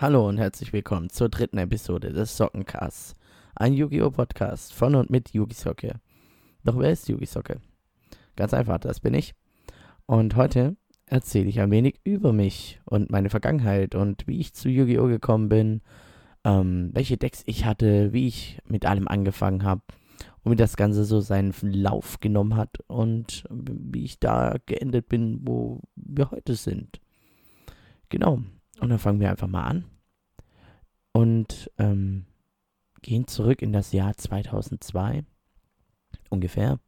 Hallo und herzlich willkommen zur dritten Episode des Sockencasts. Ein Yu-Gi-Oh! Podcast von und mit Yugi Socke. Doch wer ist Yugi Socke? Ganz einfach, das bin ich. Und heute erzähle ich ein wenig über mich und meine Vergangenheit und wie ich zu Yu-Gi-Oh! gekommen bin, ähm, welche Decks ich hatte, wie ich mit allem angefangen habe und wie das Ganze so seinen Lauf genommen hat und wie ich da geendet bin, wo wir heute sind. Genau. Und dann fangen wir einfach mal an und ähm, gehen zurück in das Jahr 2002 ungefähr.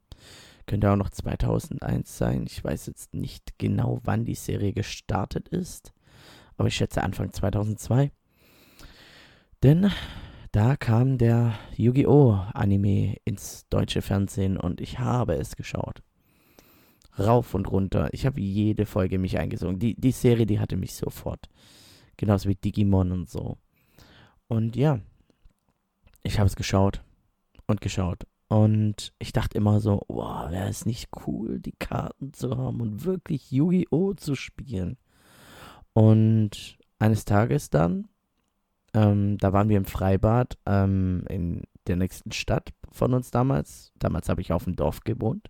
Könnte auch noch 2001 sein. Ich weiß jetzt nicht genau, wann die Serie gestartet ist, aber ich schätze Anfang 2002. Denn da kam der Yu-Gi-Oh! Anime ins deutsche Fernsehen und ich habe es geschaut. Rauf und runter. Ich habe jede Folge mich eingesungen. Die, die Serie, die hatte mich sofort. Genauso wie Digimon und so. Und ja, ich habe es geschaut und geschaut. Und ich dachte immer so, wow, wäre es nicht cool, die Karten zu haben und wirklich Yu-Gi-Oh! zu spielen. Und eines Tages dann, ähm, da waren wir im Freibad ähm, in der nächsten Stadt von uns damals. Damals habe ich auf dem Dorf gewohnt.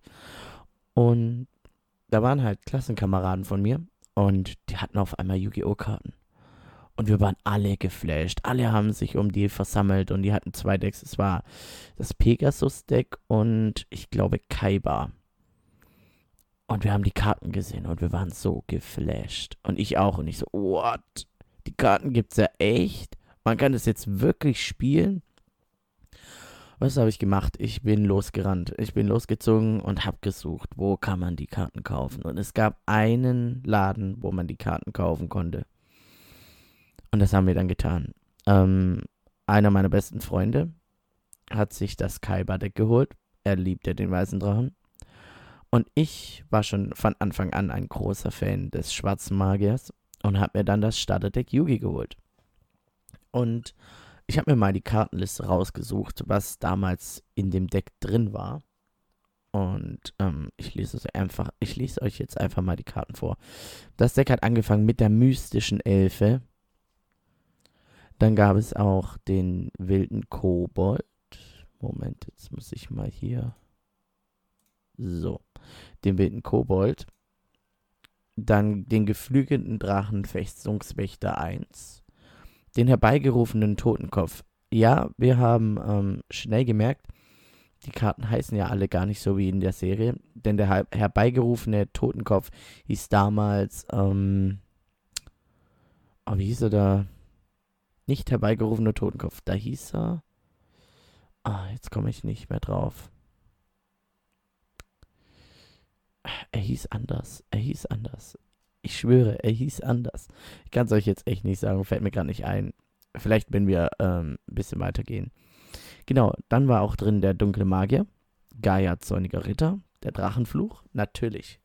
Und da waren halt Klassenkameraden von mir und die hatten auf einmal Yu-Gi-Oh! Karten. Und wir waren alle geflasht. Alle haben sich um die versammelt und die hatten zwei Decks. Es war das Pegasus-Deck und ich glaube Kaiba. Und wir haben die Karten gesehen und wir waren so geflasht. Und ich auch. Und ich so, what? Die Karten gibt's ja echt? Man kann das jetzt wirklich spielen? Was habe ich gemacht? Ich bin losgerannt. Ich bin losgezogen und habe gesucht, wo kann man die Karten kaufen. Und es gab einen Laden, wo man die Karten kaufen konnte. Und das haben wir dann getan. Ähm, einer meiner besten Freunde hat sich das Kaiba-Deck geholt. Er liebt ja den weißen Drachen. Und ich war schon von Anfang an ein großer Fan des schwarzen Magiers und habe mir dann das Starterdeck Yugi geholt. Und ich habe mir mal die Kartenliste rausgesucht, was damals in dem Deck drin war. Und ähm, ich lese es einfach, ich lese euch jetzt einfach mal die Karten vor. Das Deck hat angefangen mit der mystischen Elfe. Dann gab es auch den wilden Kobold. Moment, jetzt muss ich mal hier. So. Den wilden Kobold. Dann den geflügelten Drachen Festungswächter 1 den herbeigerufenen Totenkopf. Ja, wir haben ähm, schnell gemerkt, die Karten heißen ja alle gar nicht so wie in der Serie, denn der her herbeigerufene Totenkopf hieß damals, ähm, oh, wie hieß er da? Nicht herbeigerufener Totenkopf, da hieß er, ah, jetzt komme ich nicht mehr drauf. Er hieß anders, er hieß anders. Ich schwöre, er hieß anders. Ich kann es euch jetzt echt nicht sagen, fällt mir gerade nicht ein. Vielleicht, wenn wir ähm, ein bisschen weitergehen. Genau, dann war auch drin der dunkle Magier, Gaia Zorniger Ritter, der Drachenfluch, natürlich.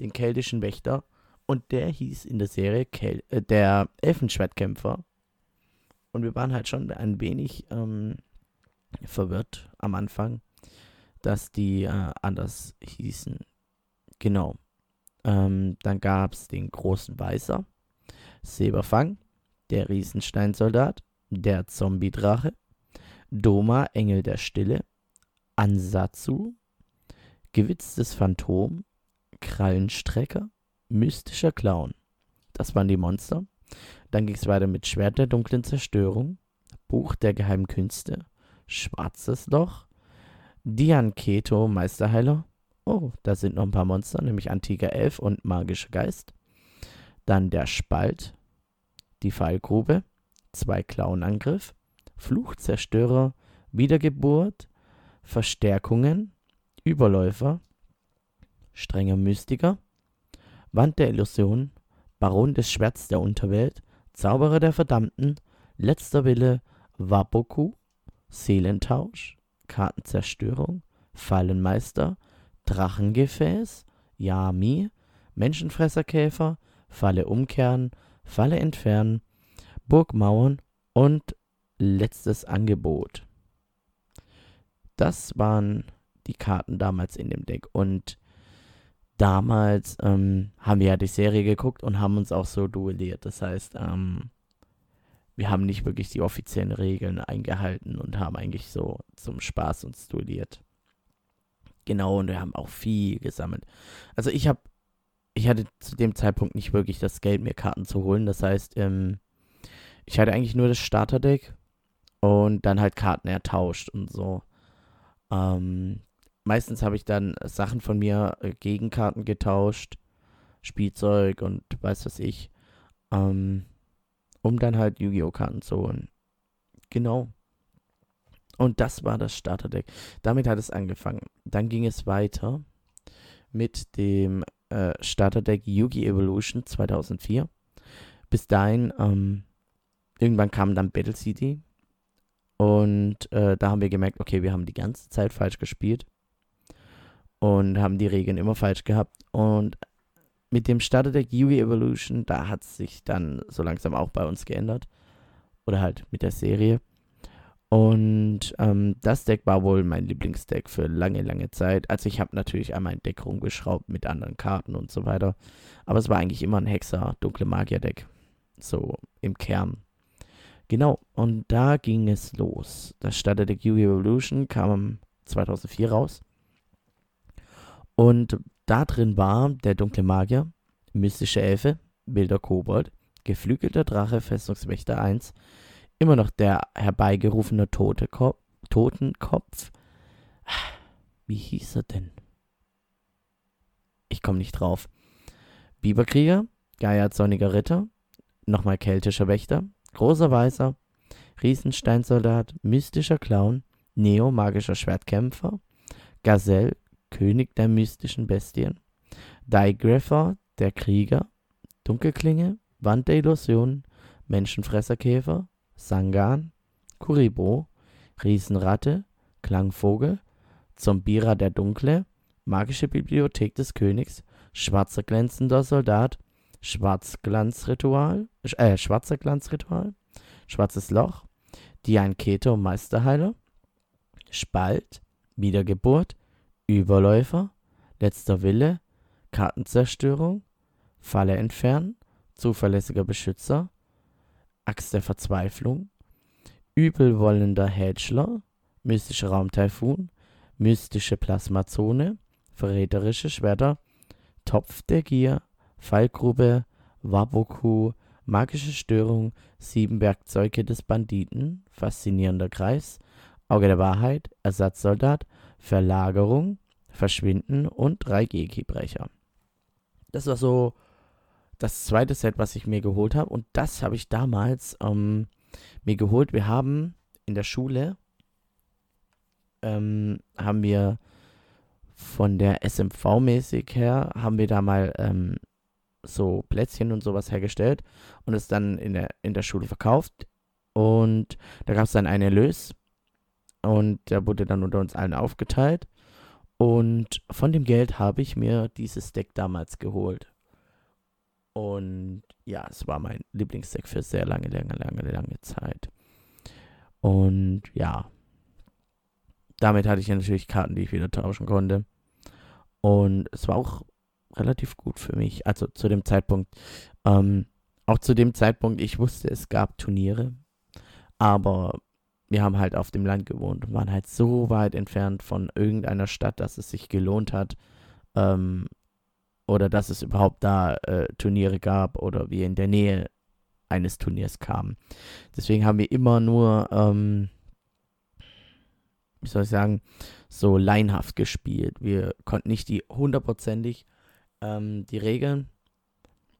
Den keltischen Wächter und der hieß in der Serie Kel äh, der Elfenschwertkämpfer. Und wir waren halt schon ein wenig ähm, verwirrt am Anfang, dass die äh, anders hießen. Genau. Ähm, dann gab es den großen Weißer, Seberfang, der Riesensteinsoldat, der Zombie-Drache, Doma, Engel der Stille, Ansatsu, gewitztes Phantom, Krallenstrecker, mystischer Clown. Das waren die Monster. Dann ging es weiter mit Schwert der dunklen Zerstörung, Buch der geheimen Künste, Schwarzes Loch, Dianketo, Meisterheiler, Oh, da sind noch ein paar Monster, nämlich antiker Elf und magischer Geist. Dann der Spalt, die Fallgrube, zwei Clownangriff, Fluchzerstörer, Wiedergeburt, Verstärkungen, Überläufer, strenger Mystiker, Wand der Illusion, Baron des Schwerts der Unterwelt, Zauberer der Verdammten, Letzter Wille, Waboku, Seelentausch, Kartenzerstörung, Fallenmeister, Drachengefäß, Yami, Menschenfresserkäfer, Falle umkehren, Falle entfernen, Burgmauern und letztes Angebot. Das waren die Karten damals in dem Deck. Und damals ähm, haben wir ja die Serie geguckt und haben uns auch so duelliert. Das heißt, ähm, wir haben nicht wirklich die offiziellen Regeln eingehalten und haben eigentlich so zum Spaß uns duelliert. Genau, und wir haben auch viel gesammelt. Also ich habe, ich hatte zu dem Zeitpunkt nicht wirklich das Geld, mir Karten zu holen. Das heißt, ähm, ich hatte eigentlich nur das Starterdeck und dann halt Karten ertauscht und so. Ähm, meistens habe ich dann Sachen von mir äh, gegen Karten getauscht, Spielzeug und weiß was ich, ähm, um dann halt Yu-Gi-Oh! Karten zu holen. Genau. Und das war das Starterdeck. Damit hat es angefangen. Dann ging es weiter mit dem äh, Starterdeck Yu-Gi Evolution 2004. Bis dahin, ähm, irgendwann kam dann Battle City. Und äh, da haben wir gemerkt, okay, wir haben die ganze Zeit falsch gespielt und haben die Regeln immer falsch gehabt. Und mit dem Starterdeck Yui Evolution, da hat es sich dann so langsam auch bei uns geändert. Oder halt mit der Serie. Und ähm, das Deck war wohl mein Lieblingsdeck für lange, lange Zeit. Also ich habe natürlich einmal ein Deck rumgeschraubt mit anderen Karten und so weiter. Aber es war eigentlich immer ein Hexer, dunkle Magier-Deck. So im Kern. Genau, und da ging es los. Das Starterdeck Yu Evolution kam 2004 raus. Und da drin war der dunkle Magier, mystische Elfe, wilder Kobold, geflügelter Drache, Festungswächter 1, immer noch der herbeigerufene Tote Ko Totenkopf. Wie hieß er denn? Ich komme nicht drauf. Biberkrieger, Gaia Sonniger Ritter, nochmal keltischer Wächter, großer Weißer, Riesensteinsoldat, mystischer Clown, Neo magischer Schwertkämpfer, Gazelle, König der mystischen Bestien, Digrapher, der Krieger, Dunkelklinge, Wand der Illusionen, Menschenfresserkäfer, Sangan, Kuribo, Riesenratte, Klangvogel, Zombira der Dunkle, Magische Bibliothek des Königs, Schwarzer glänzender Soldat, Schwarzglanzritual, äh, Schwarzer Glanzritual, Schwarzes Loch, Dian Keto Meisterheiler, Spalt, Wiedergeburt, Überläufer, Letzter Wille, Kartenzerstörung, Falle entfernen, Zuverlässiger Beschützer, Axt der Verzweiflung, Übelwollender Hätschler, Mystischer Raumtaifun, Mystische Plasmazone, Verräterische Schwerter, Topf der Gier, Fallgrube, Waboku, Magische Störung, Sieben Werkzeuge des Banditen, Faszinierender Kreis, Auge der Wahrheit, Ersatzsoldat, Verlagerung, Verschwinden und drei Geki-Brecher. Das war so das zweite Set, was ich mir geholt habe. Und das habe ich damals ähm, mir geholt. Wir haben in der Schule ähm, haben wir von der SMV mäßig her, haben wir da mal ähm, so Plätzchen und sowas hergestellt und es dann in der, in der Schule verkauft. Und da gab es dann einen Erlös und der wurde dann unter uns allen aufgeteilt. Und von dem Geld habe ich mir dieses Deck damals geholt. Und ja, es war mein Lieblingsdeck für sehr lange, lange, lange, lange Zeit. Und ja, damit hatte ich natürlich Karten, die ich wieder tauschen konnte. Und es war auch relativ gut für mich. Also zu dem Zeitpunkt, ähm, auch zu dem Zeitpunkt, ich wusste, es gab Turniere, aber wir haben halt auf dem Land gewohnt und waren halt so weit entfernt von irgendeiner Stadt, dass es sich gelohnt hat, ähm, oder dass es überhaupt da äh, Turniere gab oder wir in der Nähe eines Turniers kamen. Deswegen haben wir immer nur, ähm, wie soll ich sagen, so leinhaft gespielt. Wir konnten nicht die hundertprozentig ähm, die Regeln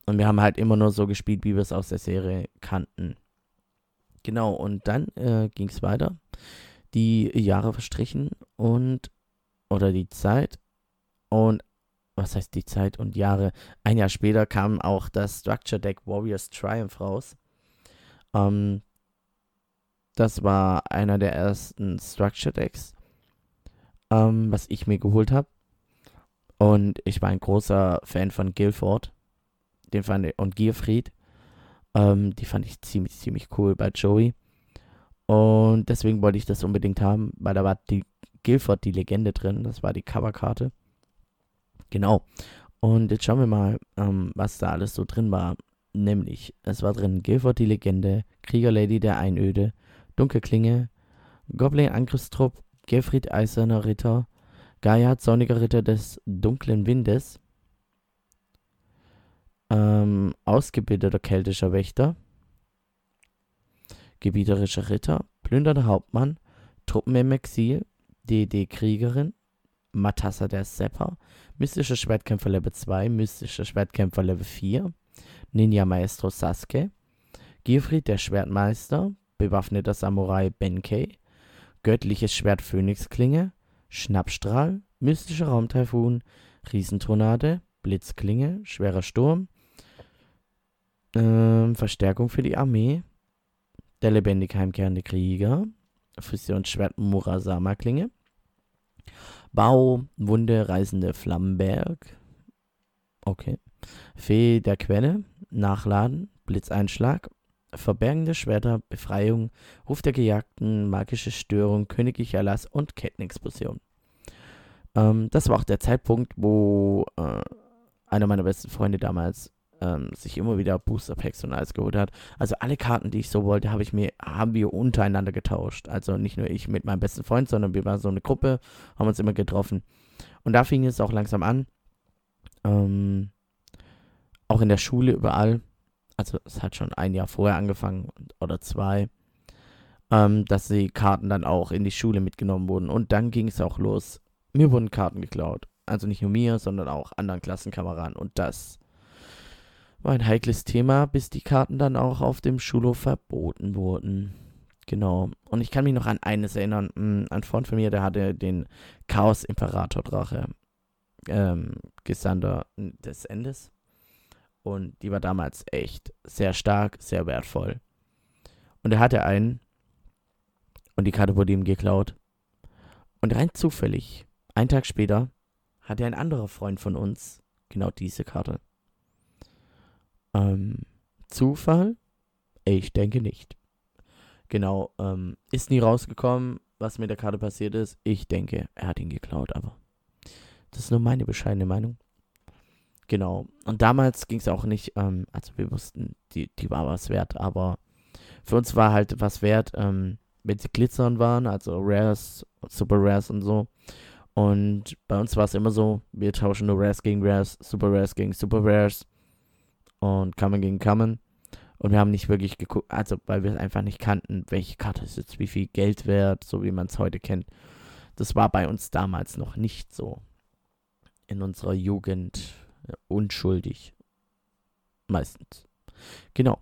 und wir haben halt immer nur so gespielt, wie wir es aus der Serie kannten. Genau, und dann äh, ging es weiter. Die Jahre verstrichen und, oder die Zeit. Und, was heißt die Zeit und Jahre? Ein Jahr später kam auch das Structure Deck Warriors Triumph raus. Ähm, das war einer der ersten Structure Decks, ähm, was ich mir geholt habe. Und ich war ein großer Fan von Guilford. Den fand ich, und Gierfried. Ähm, die fand ich ziemlich, ziemlich cool bei Joey. Und deswegen wollte ich das unbedingt haben, weil da war die Guilford, die Legende drin. Das war die Coverkarte. Genau. Und jetzt schauen wir mal, ähm, was da alles so drin war. Nämlich, es war drin Guilford die Legende, Kriegerlady der Einöde, Dunkelklinge, Goblin Angriffstrupp, Gefried Eiserner Ritter, Gaia Zorniger Ritter des dunklen Windes, ähm, ausgebildeter keltischer Wächter, gebieterischer Ritter, plündernder Hauptmann, Truppen im Exil, DD Kriegerin, Matassa der Sepper, mystischer Schwertkämpfer Level 2, mystischer Schwertkämpfer Level 4, Ninja Maestro Sasuke, Gifrid der Schwertmeister, bewaffneter Samurai Benkei, göttliches Schwert Phönixklinge, Schnappstrahl, mystischer Raumtaifun, Riesentornade, Blitzklinge, schwerer Sturm, ähm, Verstärkung für die Armee, der lebendig heimkehrende Krieger, Fusionsschwert Murasama Klinge, Bau, Wunde, Reisende Flammenberg, okay, Fee der Quelle, Nachladen, Blitzeinschlag, Verbergende Schwerter, Befreiung, Ruf der Gejagten, Magische Störung, Königliche Erlass und Kettenexplosion. Ähm, das war auch der Zeitpunkt, wo äh, einer meiner besten Freunde damals ähm, sich immer wieder Booster Packs und alles geholt hat. Also alle Karten, die ich so wollte, habe ich mir, haben wir untereinander getauscht. Also nicht nur ich mit meinem besten Freund, sondern wir waren so eine Gruppe, haben uns immer getroffen. Und da fing es auch langsam an. Ähm, auch in der Schule überall also es hat schon ein Jahr vorher angefangen oder zwei, ähm, dass die Karten dann auch in die Schule mitgenommen wurden. Und dann ging es auch los. Mir wurden Karten geklaut. Also nicht nur mir, sondern auch anderen Klassenkameraden. Und das war ein heikles Thema, bis die Karten dann auch auf dem Schulhof verboten wurden. Genau. Und ich kann mich noch an eines erinnern. Hm, ein Freund von mir, der hatte den Chaos-Imperator-Drache. Ähm, Gesander des Endes. Und die war damals echt sehr stark, sehr wertvoll. Und er hatte einen. Und die Karte wurde ihm geklaut. Und rein zufällig, einen Tag später, hatte ein anderer Freund von uns genau diese Karte. Ähm, Zufall? Ich denke nicht. Genau, ähm, ist nie rausgekommen, was mit der Karte passiert ist. Ich denke, er hat ihn geklaut, aber das ist nur meine bescheidene Meinung. Genau. Und damals ging es auch nicht, ähm, also wir wussten, die, die war was wert, aber für uns war halt was wert, ähm, wenn sie glitzern waren, also Rares, Super Rares und so. Und bei uns war es immer so, wir tauschen nur Rares gegen Rares, Super Rares gegen Super Rares und Common gegen Common. Und wir haben nicht wirklich geguckt, also weil wir einfach nicht kannten, welche Karte ist jetzt wie viel Geld wert, so wie man es heute kennt. Das war bei uns damals noch nicht so. In unserer Jugend unschuldig. Meistens. Genau.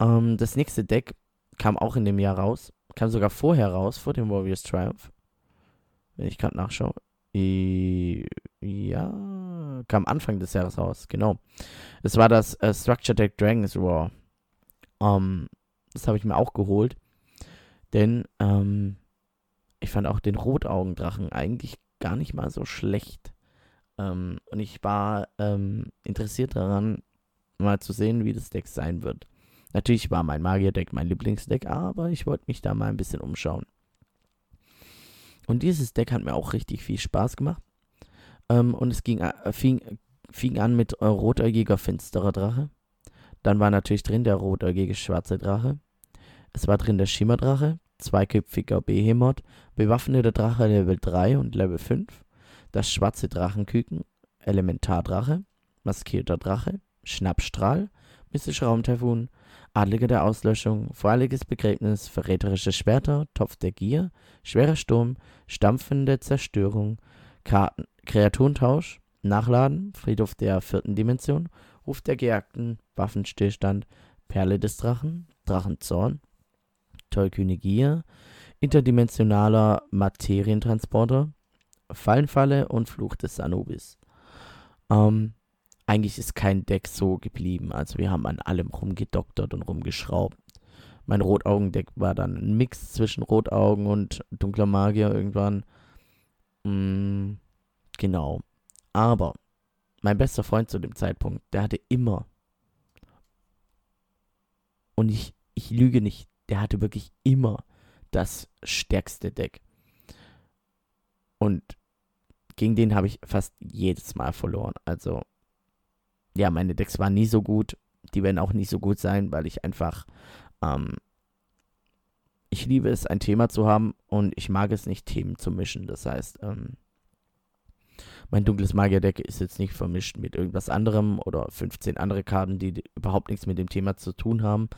Ähm, das nächste Deck kam auch in dem Jahr raus. Kam sogar vorher raus, vor dem Warriors Triumph. Wenn ich gerade nachschaue. Ja, kam Anfang des Jahres raus, genau. Es war das äh, Structure Deck Dragon's Roar. Ähm, das habe ich mir auch geholt. Denn ähm, ich fand auch den Rotaugendrachen eigentlich gar nicht mal so schlecht. Ähm, und ich war ähm, interessiert daran, mal zu sehen, wie das Deck sein wird. Natürlich war mein Magier-Deck mein Lieblingsdeck, aber ich wollte mich da mal ein bisschen umschauen. Und dieses Deck hat mir auch richtig viel Spaß gemacht. Ähm, und es ging, äh, fing, fing an mit äh, rotäugiger finsterer Drache. Dann war natürlich drin der rotäugige schwarze Drache. Es war drin der Schimmerdrache, zweiköpfiger Behemoth, bewaffneter Drache Level 3 und Level 5 das schwarze Drachenküken, Elementardrache, maskierter Drache, Schnappstrahl, mystischer Raumtaifun, Adlige der Auslöschung, voreiliges Begräbnis, verräterische Schwerter, Topf der Gier, schwerer Sturm, stampfende Zerstörung, Karten, Kreaturentausch, Nachladen, Friedhof der vierten Dimension, Ruf der Gejagten, Waffenstillstand, Perle des Drachen, Drachenzorn, tollkühne Gier, interdimensionaler Materientransporter, Fallenfalle und Fluch des Anubis. Ähm, eigentlich ist kein Deck so geblieben. Also wir haben an allem rumgedoktert und rumgeschraubt. Mein Rotaugendeck war dann ein Mix zwischen Rotaugen und dunkler Magier irgendwann. Mm, genau. Aber mein bester Freund zu dem Zeitpunkt, der hatte immer, und ich, ich lüge nicht, der hatte wirklich immer das stärkste Deck. Und gegen den habe ich fast jedes Mal verloren. Also, ja, meine Decks waren nie so gut. Die werden auch nicht so gut sein, weil ich einfach, ähm, ich liebe es, ein Thema zu haben und ich mag es nicht, Themen zu mischen. Das heißt, ähm, mein dunkles Magierdeck ist jetzt nicht vermischt mit irgendwas anderem oder 15 andere Karten, die überhaupt nichts mit dem Thema zu tun haben.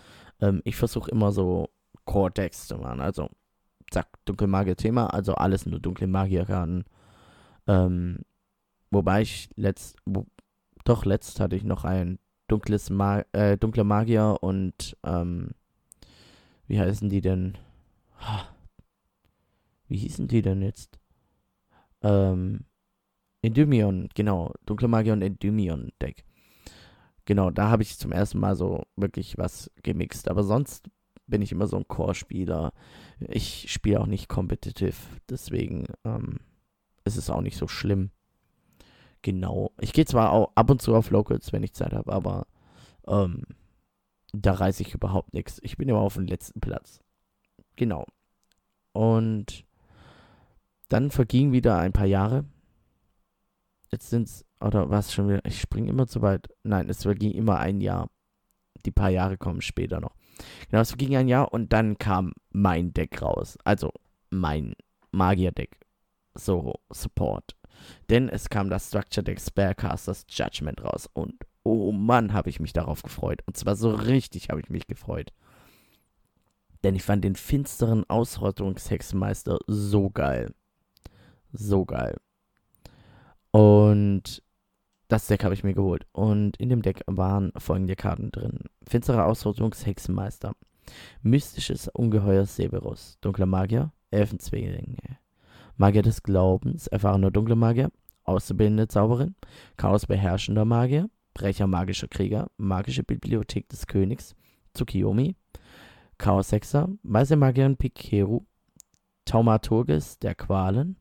Ähm, ich versuche immer so Core-Decks zu machen. Also, zack, dunkle Magier-Thema, also alles nur dunkle Magierkarten. Ähm, wobei ich letzt, doch letzt hatte ich noch ein dunkles Ma äh, dunkle Magier und ähm, wie heißen die denn? Wie hießen die denn jetzt? Ähm, Endymion, genau. Dunkle Magier und Endymion Deck. Genau, da habe ich zum ersten Mal so wirklich was gemixt. Aber sonst bin ich immer so ein Core-Spieler. Ich spiele auch nicht competitive, deswegen ähm, ist es auch nicht so schlimm. Genau. Ich gehe zwar auch ab und zu auf Locals, wenn ich Zeit habe, aber ähm, da reiße ich überhaupt nichts. Ich bin immer auf dem letzten Platz. Genau. Und dann vergingen wieder ein paar Jahre. Jetzt sind es, oder was schon wieder, ich springe immer zu weit. Nein, es verging immer ein Jahr. Die paar Jahre kommen später noch. Genau, es verging ein Jahr und dann kam mein Deck raus. Also mein Magier-Deck. So, Support. Denn es kam das Structure Deck Sparecasters Judgment raus. Und oh Mann, habe ich mich darauf gefreut. Und zwar so richtig habe ich mich gefreut. Denn ich fand den finsteren Ausrottungshexenmeister so geil. So geil. Und das Deck habe ich mir geholt. Und in dem Deck waren folgende Karten drin: Finsterer Ausrottungshexenmeister, Mystisches Ungeheuer Severus, Dunkler Magier, Elfenzwillinge, Magier des Glaubens, erfahrener dunkler Magier, Auszubildende Zauberin, Chaos beherrschender Magier, Brecher magischer Krieger, Magische Bibliothek des Königs, Tsukiyomi, Chaos Hexer, Weiße Magierin Pikeru, Taumaturgis der Qualen,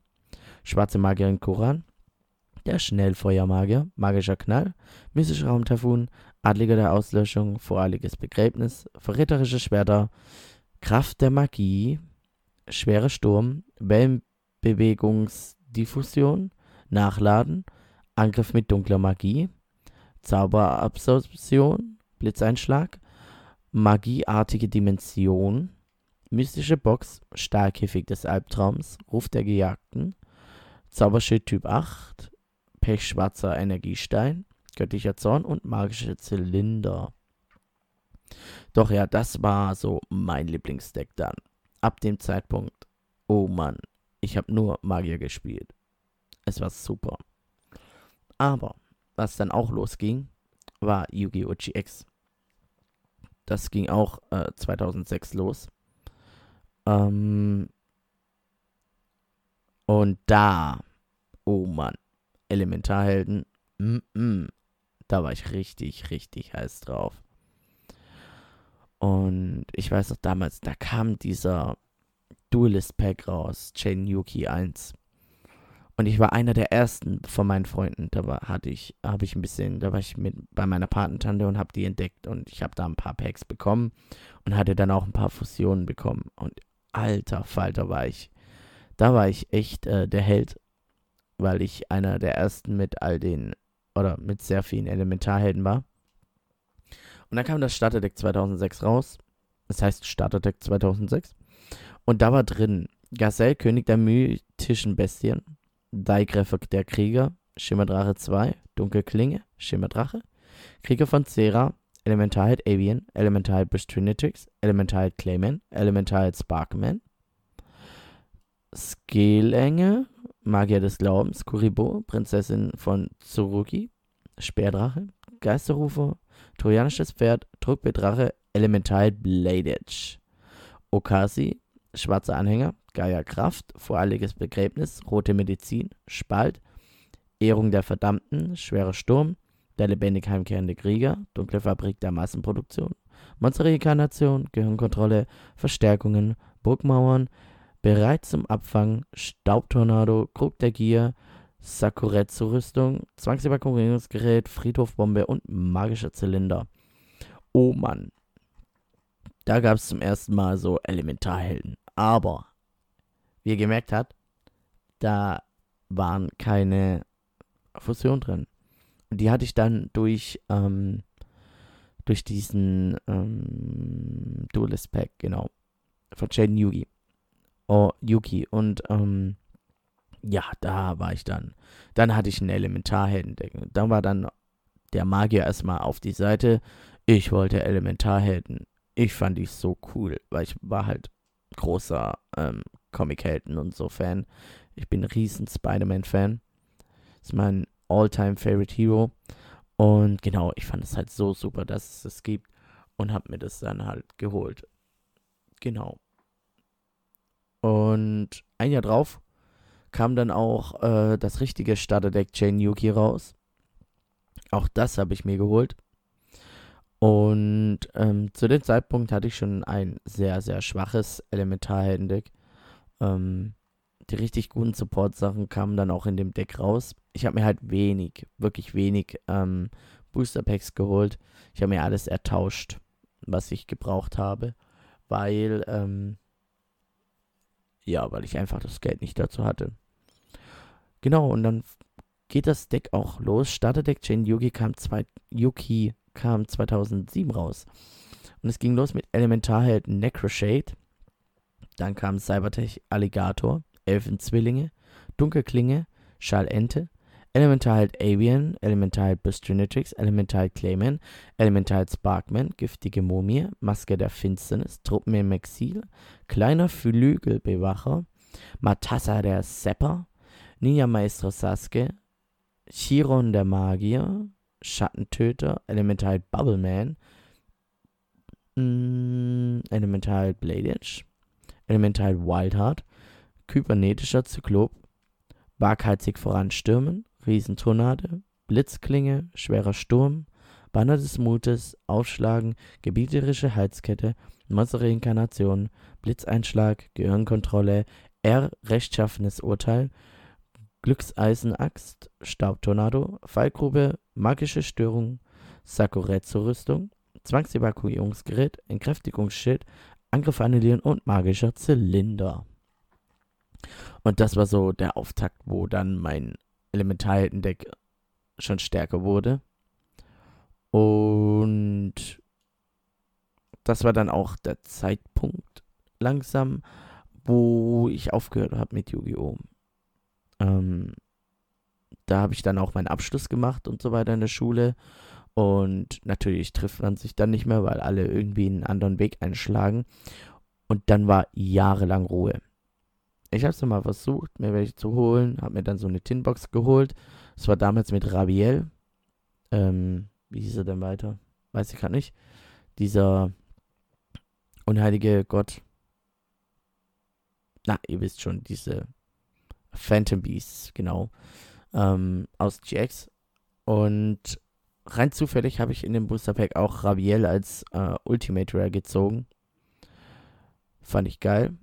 Schwarze Magierin Koran, der Schnellfeuermagier, Magischer Knall, Mystischer Raumtyphoon, Adliger der Auslöschung, Voreiliges Begräbnis, Verräterische Schwerter, Kraft der Magie, Schwere Sturm, Wellenbewegungsdiffusion, Nachladen, Angriff mit dunkler Magie, Zauberabsorption, Blitzeinschlag, Magieartige Dimension, Mystische Box, Stahlkäfig des Albtraums, Ruf der Gejagten, Zauberschild Typ 8, Pechschwarzer Energiestein, Göttlicher Zorn und magische Zylinder. Doch ja, das war so mein Lieblingsdeck dann. Ab dem Zeitpunkt, oh Mann, ich habe nur Magier gespielt. Es war super. Aber was dann auch losging, war Yu-Gi-Oh! GX. Das ging auch äh, 2006 los. Ähm, und da, oh Mann, Elementarhelden, mm -mm, da war ich richtig, richtig heiß drauf. Und ich weiß noch damals, da kam dieser Duelist Pack raus, Chain Yuki 1. Und ich war einer der ersten von meinen Freunden. Da war, hatte ich, habe ich ein bisschen, da war ich mit bei meiner Patentante und habe die entdeckt und ich habe da ein paar Packs bekommen und hatte dann auch ein paar Fusionen bekommen. Und alter Falter war ich, da war ich echt äh, der Held weil ich einer der ersten mit all den, oder mit sehr vielen Elementarhelden war. Und dann kam das Starterdeck 2006 raus. Das heißt Starterdeck 2006. Und da war drin Gazelle, König der mythischen Bestien, Daigreffer der Krieger, Schimmerdrache 2, Dunkelklinge, Schimmerdrache, Krieger von Zera, Elementarheld Avian, Elementarheld Trinitix, Elementarheld Clayman, Elementarheld Sparkman, Skelenge, Magier des Glaubens, Kuribo, Prinzessin von Tsurugi, Speerdrache, Geisterrufer, Trojanisches Pferd, Druckbedrache, Elemental Bladage, Okasi, Schwarzer Anhänger, Gaia Kraft, Voreiliges Begräbnis, Rote Medizin, Spalt, Ehrung der Verdammten, Schwerer Sturm, der lebendig heimkehrende Krieger, Dunkle Fabrik der Massenproduktion, Monster-Reinkarnation, Gehirnkontrolle, Verstärkungen, Burgmauern, Bereit zum Abfang, Staubtornado, Krug der Gier, Sakuretsu-Rüstung, Zwangsevakuierungsgerät, Friedhofbombe und magischer Zylinder. Oh Mann. Da gab es zum ersten Mal so Elementarhelden. Aber, wie ihr gemerkt habt, da waren keine Fusion drin. Und die hatte ich dann durch, ähm, durch diesen ähm, Duelist Pack, genau. Von Jaden Yugi. Oh, Yuki. Und ähm, ja, da war ich dann. Dann hatte ich ein Elementarheldendeck. Da war dann der Magier erstmal auf die Seite. Ich wollte Elementarhelden. Ich fand die so cool, weil ich war halt großer ähm, Comic-Helden und so Fan. Ich bin ein riesen Spider-Man-Fan. Ist mein all-time favorite Hero. Und genau, ich fand es halt so super, dass es das gibt. Und habe mir das dann halt geholt. Genau. Und ein Jahr drauf kam dann auch äh, das richtige Starterdeck Chain Yuki raus. Auch das habe ich mir geholt. Und ähm, zu dem Zeitpunkt hatte ich schon ein sehr, sehr schwaches Elementarheldendeck. Ähm, die richtig guten Support-Sachen kamen dann auch in dem Deck raus. Ich habe mir halt wenig, wirklich wenig ähm, Booster-Packs geholt. Ich habe mir alles ertauscht, was ich gebraucht habe, weil, ähm, ja, weil ich einfach das Geld nicht dazu hatte. Genau, und dann geht das Deck auch los. Starterdeck Chain Yuki kam, zwei, Yuki kam 2007 raus. Und es ging los mit Elementarheld Necroshade. Dann kam Cybertech Alligator, Elfenzwillinge, Dunkelklinge, Schallente, Elementarheld Avian, Elementarheld Bystronetics, Elementarheld Clayman, Elementarheld Sparkman, Giftige Mumie, Maske der Finsternis, Truppen im Exil, Kleiner Flügelbewacher, Matassa der Sepper, Ninja Maestro Sasuke, Chiron der Magier, Schattentöter, Elemental Bubbleman, mm, Elemental Blade Edge, Elemental Wildheart, Kybernetischer Zyklop, waghalsig voranstürmen, Riesentornade, Blitzklinge, schwerer Sturm, Banner des Mutes, Aufschlagen, gebieterische Heizkette, Monsterreinkarnation, Blitzeinschlag, Gehirnkontrolle, R, rechtschaffenes Urteil, Glückseisenaxt, Staubtornado, Fallgrube, magische Störung, Sakuretsu-Rüstung, Zwangsevakuierungsgerät, Entkräftigungsschild, Angriff annullieren und magischer Zylinder. Und das war so der Auftakt, wo dann mein Elementarheldendeck schon stärker wurde. Und das war dann auch der Zeitpunkt langsam, wo ich aufgehört habe mit Yu-Gi-Oh! Ähm, da habe ich dann auch meinen Abschluss gemacht und so weiter in der Schule. Und natürlich trifft man sich dann nicht mehr, weil alle irgendwie einen anderen Weg einschlagen. Und dann war jahrelang Ruhe. Ich habe es mal versucht, mir welche zu holen, habe mir dann so eine Tinbox geholt. Das war damals mit Rabiel. Ähm, wie hieß er denn weiter? Weiß ich gerade nicht. Dieser unheilige Gott. Na, ihr wisst schon, diese Phantom Beasts, genau, ähm, aus GX. Und rein zufällig habe ich in dem Booster Pack auch Rabiel als äh, Ultimate Rare gezogen. Fand ich geil.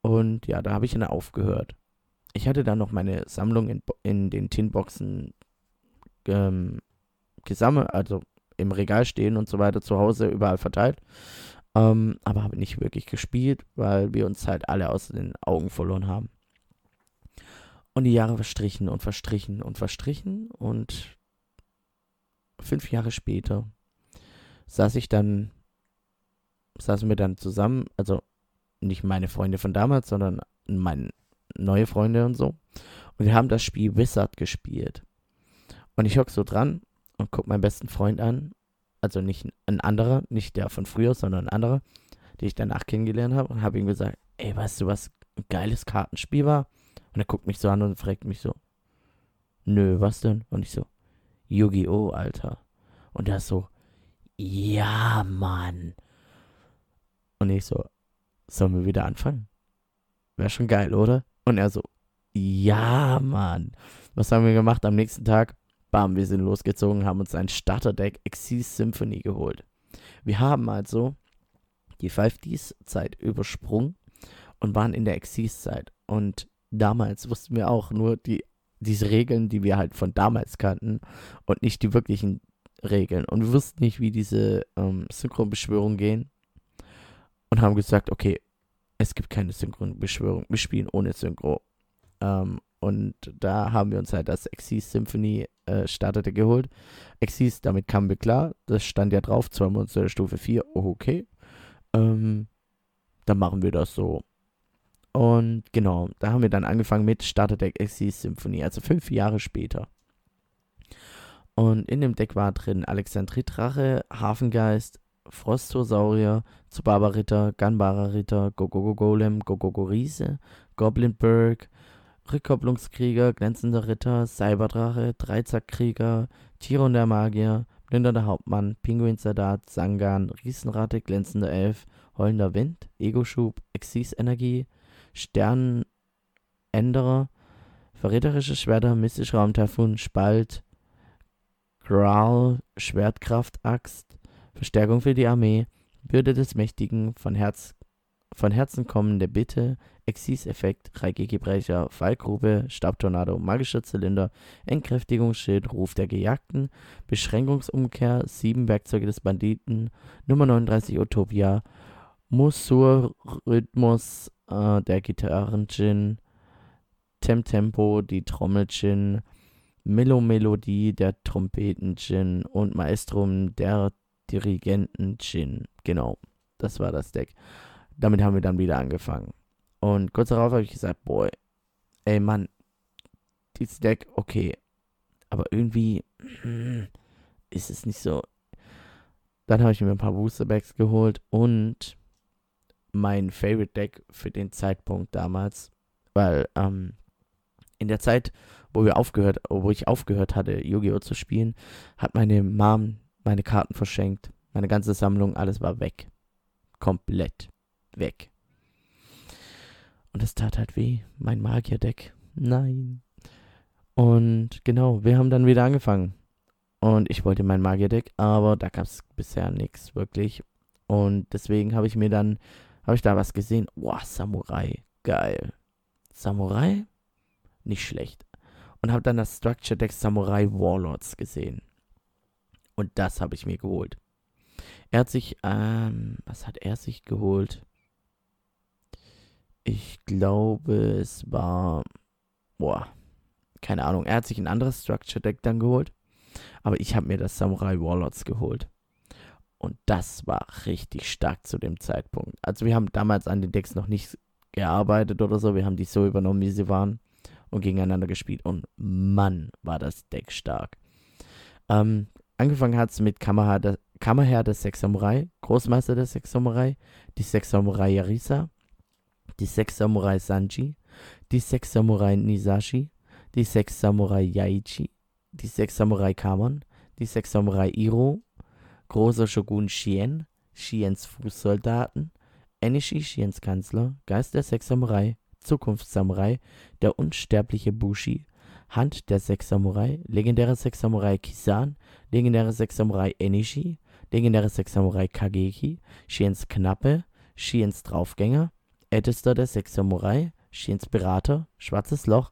Und ja, da habe ich dann aufgehört. Ich hatte dann noch meine Sammlung in, in den Tinboxen ähm, gesammelt, also im Regal stehen und so weiter, zu Hause überall verteilt. Ähm, aber habe nicht wirklich gespielt, weil wir uns halt alle aus den Augen verloren haben. Und die Jahre verstrichen und verstrichen und verstrichen. Und fünf Jahre später saß ich dann, saßen wir dann zusammen, also nicht meine Freunde von damals, sondern meine neue Freunde und so. Und wir haben das Spiel Wizard gespielt. Und ich hock so dran und guck meinen besten Freund an. Also nicht ein anderer, nicht der von früher, sondern ein anderer, den ich danach kennengelernt habe. Und habe ihm gesagt, ey, weißt du, was ein geiles Kartenspiel war? Und er guckt mich so an und fragt mich so, nö, was denn? Und ich so, Yu-Gi-Oh, Alter. Und er so, ja, Mann. Und ich so, sollen wir wieder anfangen? Wäre schon geil, oder? Und er so, ja, Mann. Was haben wir gemacht am nächsten Tag? Bam, wir sind losgezogen, haben uns ein Starterdeck Exil Symphony geholt. Wir haben also die 5Ds-Zeit übersprungen und waren in der Exis-Zeit. Und damals wussten wir auch nur die, diese Regeln, die wir halt von damals kannten und nicht die wirklichen Regeln. Und wir wussten nicht, wie diese ähm, Synchronbeschwörungen gehen. Und haben gesagt, okay, es gibt keine Synchronbeschwörung. Wir spielen ohne Synchro. Ähm, Und da haben wir uns halt das Exis Symphony äh, Starter geholt. Exis, damit kamen wir klar. Das stand ja drauf, zwei Monster Stufe 4. Oh, okay. Ähm, dann machen wir das so. Und genau, da haben wir dann angefangen mit Starter Deck Exis Symphony, also fünf Jahre später. Und in dem Deck war drin Alexandritrache, Hafengeist, Frostosaurier, Zubaba Ritter, Ganbara Ritter, Gogogo Golem, Gogogo Riese, Goblinberg, Rückkopplungskrieger, Glänzender Ritter, Cyberdrache, Dreizackkrieger, Tiron der Magier, Blinder Hauptmann, Pinguinsoldat, Sangan, Riesenratte, Glänzender Elf, Heulender Wind, Ego-Schub, Exis-Energie, Sternenänderer, Verräterische Schwerter, Mystischer Raumtyphon, Spalt, Growl, Schwertkraft, Axt, Verstärkung für die Armee, Bürde des Mächtigen, von, Herz, von Herzen kommende Bitte, Exis-Effekt, Reiki-Gebrecher, Fallgrube, Stabtornado, Magischer Zylinder, Entkräftigungsschild, Ruf der Gejagten, Beschränkungsumkehr, sieben Werkzeuge des Banditen, Nummer 39 Utopia, Musur-Rhythmus, äh, der Gitarren-Gin, Temtempo, die Trommel-Gin, Melo-Melodie, der Trompeten-Gin und Maestrum, der Dirigenten-Gin. Genau, das war das Deck. Damit haben wir dann wieder angefangen. Und kurz darauf habe ich gesagt, boy, ey Mann, dieses Deck, okay, aber irgendwie hm, ist es nicht so. Dann habe ich mir ein paar Booster Bags geholt und mein Favorite Deck für den Zeitpunkt damals, weil ähm, in der Zeit, wo wir aufgehört, wo ich aufgehört hatte, Yu-Gi-Oh zu spielen, hat meine Mom meine Karten verschenkt, meine ganze Sammlung, alles war weg, komplett weg. Und es tat halt weh, mein Magier-Deck. Nein. Und genau, wir haben dann wieder angefangen. Und ich wollte mein Magier-Deck, aber da gab es bisher nichts wirklich. Und deswegen habe ich mir dann habe ich da was gesehen. Boah, Samurai. Geil. Samurai? Nicht schlecht. Und habe dann das Structure Deck Samurai Warlords gesehen. Und das habe ich mir geholt. Er hat sich, ähm, was hat er sich geholt? Ich glaube, es war, boah, keine Ahnung. Er hat sich ein anderes Structure Deck dann geholt. Aber ich habe mir das Samurai Warlords geholt. Und das war richtig stark zu dem Zeitpunkt. Also wir haben damals an den Decks noch nicht gearbeitet oder so. Wir haben die so übernommen, wie sie waren und gegeneinander gespielt. Und Mann, war das Deck stark. Ähm, angefangen hat es mit Kammerherr, der, Kammerherr des Sechs Samurai, Großmeister des Sechs Samurai, die Sechs Samurai Yarisa, die Sechs Samurai Sanji, die Sechs Samurai Nisashi, die Sechs Samurai Yaichi, die Sechs Samurai Kamon, die Sechs Samurai Iro, großer Shogun Shien, Shiens Fußsoldaten, Enishi Shiens Kanzler, Geist der Sechs Samurai, Zukunftssamurai, der unsterbliche Bushi, Hand der Sechs Samurai, legendäre Sechs Samurai Kisan, legendäre Sechs Samurai Enishi, legendäre Sechs Samurai Kageki, Shiens Knappe, Shiens Draufgänger, Ältester der Sechs Samurai, Shiens Berater, Schwarzes Loch,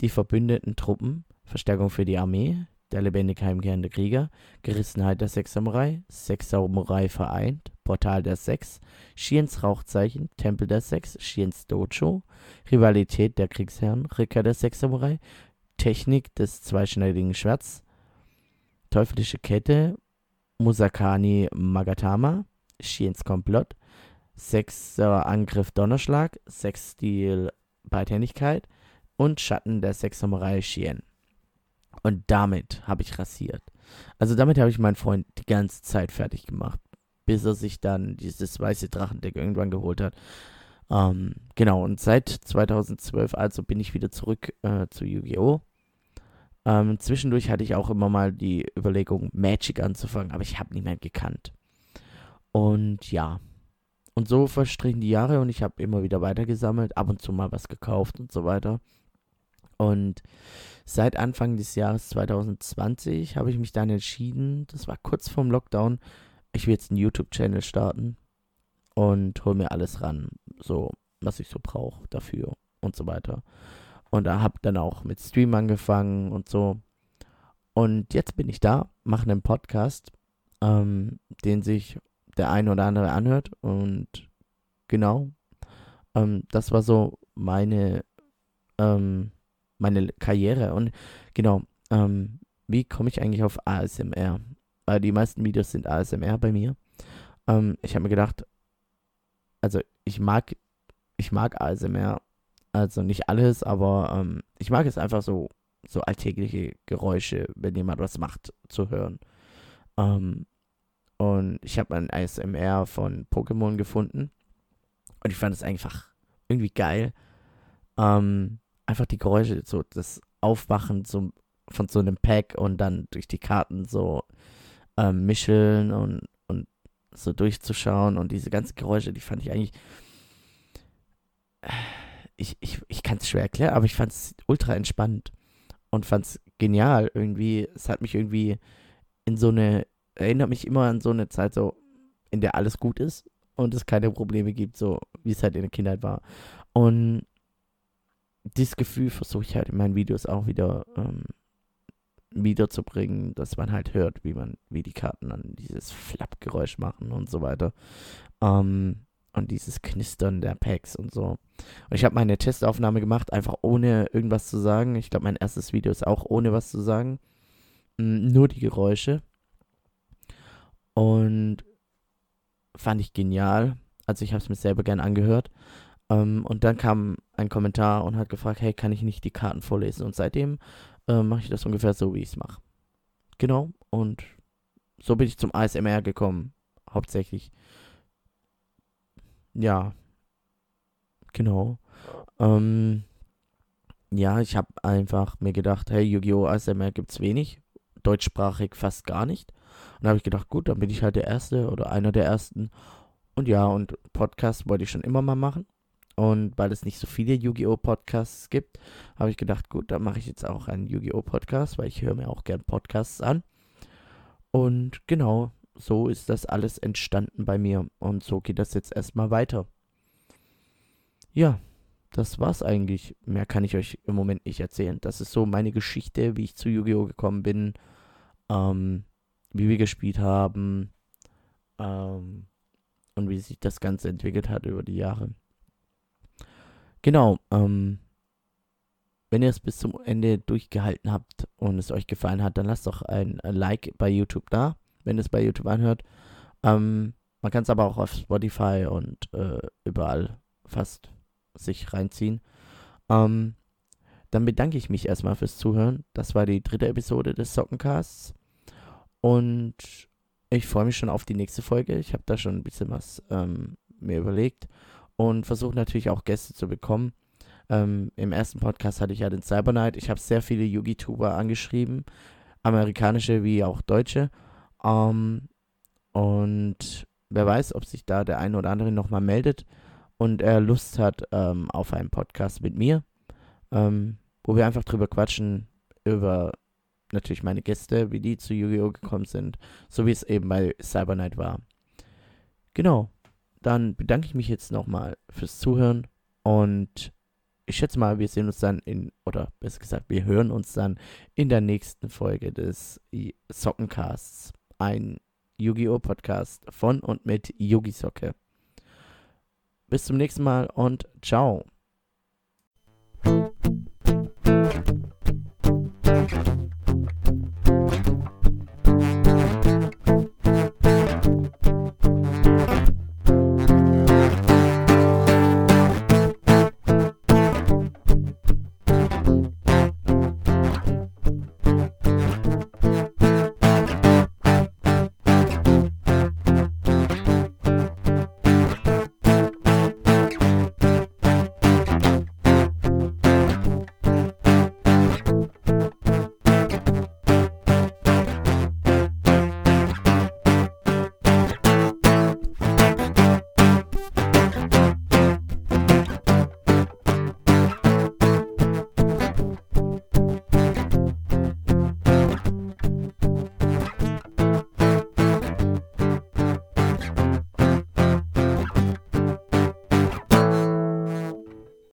die verbündeten Truppen, Verstärkung für die Armee, der lebendig heimkehrende Krieger, Gerissenheit der Sechs Samurai, Sechs Samurai vereint, Portal der Sechs, Shiens Rauchzeichen, Tempel der Sechs, Shiens Dojo, Rivalität der Kriegsherren, Rückkehr der Sechs Samurai, Technik des zweischneidigen Schwerts, Teuflische Kette, Musakani Magatama, Shiens Komplott, Sechser Angriff Donnerschlag, Sechsstil Beidhändigkeit und Schatten der Sechs Samurai Shien. Und damit habe ich rasiert. Also damit habe ich meinen Freund die ganze Zeit fertig gemacht, bis er sich dann dieses weiße Drachendeck irgendwann geholt hat. Ähm, genau, und seit 2012 also bin ich wieder zurück äh, zu Yu-Gi-Oh! Ähm, zwischendurch hatte ich auch immer mal die Überlegung, Magic anzufangen, aber ich habe niemand gekannt. Und ja, und so verstrichen die Jahre und ich habe immer wieder weitergesammelt, ab und zu mal was gekauft und so weiter. Und seit Anfang des Jahres 2020 habe ich mich dann entschieden, das war kurz vorm Lockdown, ich will jetzt einen YouTube-Channel starten und hole mir alles ran, so was ich so brauche dafür und so weiter. Und da habe dann auch mit Stream angefangen und so. Und jetzt bin ich da, mache einen Podcast, ähm, den sich der ein oder andere anhört. Und genau, ähm, das war so meine ähm, meine Karriere. Und genau, ähm, wie komme ich eigentlich auf ASMR? Weil die meisten Videos sind ASMR bei mir. Ähm, ich habe mir gedacht, also ich mag, ich mag ASMR, also nicht alles, aber ähm, ich mag es einfach so, so alltägliche Geräusche, wenn jemand was macht, zu hören. Ähm, und ich habe ein ASMR von Pokémon gefunden. Und ich fand es einfach irgendwie geil. Ähm, einfach die Geräusche, so das Aufwachen so, von so einem Pack und dann durch die Karten so ähm, mischeln und, und so durchzuschauen und diese ganzen Geräusche, die fand ich eigentlich. Ich, ich, ich kann es schwer erklären, aber ich fand es ultra entspannt und fand es genial. Irgendwie, es hat mich irgendwie in so eine erinnert mich immer an so eine Zeit, so, in der alles gut ist und es keine Probleme gibt, so wie es halt in der Kindheit war. Und dieses Gefühl versuche ich halt in meinen Videos auch wieder ähm, wiederzubringen, dass man halt hört, wie man, wie die Karten dann dieses Flappgeräusch machen und so weiter. Ähm, und dieses Knistern der Packs und so. Und ich habe meine Testaufnahme gemacht, einfach ohne irgendwas zu sagen. Ich glaube, mein erstes Video ist auch ohne was zu sagen. Mm, nur die Geräusche. Und fand ich genial. Also ich habe es mir selber gern angehört. Ähm, und dann kam ein Kommentar und hat gefragt, hey, kann ich nicht die Karten vorlesen? Und seitdem äh, mache ich das ungefähr so, wie ich es mache. Genau. Und so bin ich zum ASMR gekommen. Hauptsächlich. Ja. Genau. Ähm, ja, ich habe einfach mir gedacht, hey, Yu-Gi-Oh! ASMR gibt's wenig. Deutschsprachig fast gar nicht. Und habe ich gedacht, gut, dann bin ich halt der Erste oder einer der Ersten. Und ja, und Podcast wollte ich schon immer mal machen. Und weil es nicht so viele Yu-Gi-Oh! Podcasts gibt, habe ich gedacht, gut, dann mache ich jetzt auch einen Yu-Gi-Oh! Podcast, weil ich höre mir auch gern Podcasts an. Und genau, so ist das alles entstanden bei mir. Und so geht das jetzt erstmal weiter. Ja, das war's eigentlich. Mehr kann ich euch im Moment nicht erzählen. Das ist so meine Geschichte, wie ich zu Yu-Gi-Oh! gekommen bin. Ähm, wie wir gespielt haben ähm, und wie sich das Ganze entwickelt hat über die Jahre. Genau, ähm, wenn ihr es bis zum Ende durchgehalten habt und es euch gefallen hat, dann lasst doch ein, ein Like bei YouTube da, wenn es bei YouTube anhört. Ähm, man kann es aber auch auf Spotify und äh, überall fast sich reinziehen. Ähm, dann bedanke ich mich erstmal fürs Zuhören. Das war die dritte Episode des Sockencasts. Und ich freue mich schon auf die nächste Folge. Ich habe da schon ein bisschen was ähm, mir überlegt und versuche natürlich auch Gäste zu bekommen. Ähm, Im ersten Podcast hatte ich ja den Cyber Knight. Ich habe sehr viele Yugi-Tuber angeschrieben, amerikanische wie auch deutsche. Ähm, und wer weiß, ob sich da der eine oder andere nochmal meldet und er Lust hat ähm, auf einen Podcast mit mir, ähm, wo wir einfach drüber quatschen, über natürlich meine Gäste, wie die zu Yu-Gi-Oh! gekommen sind, so wie es eben bei Cyber Knight war. Genau, dann bedanke ich mich jetzt nochmal fürs Zuhören und ich schätze mal, wir sehen uns dann in, oder besser gesagt, wir hören uns dann in der nächsten Folge des Sockencasts, ein Yu-Gi-Oh! Podcast von und mit Yugi Socke. Bis zum nächsten Mal und ciao.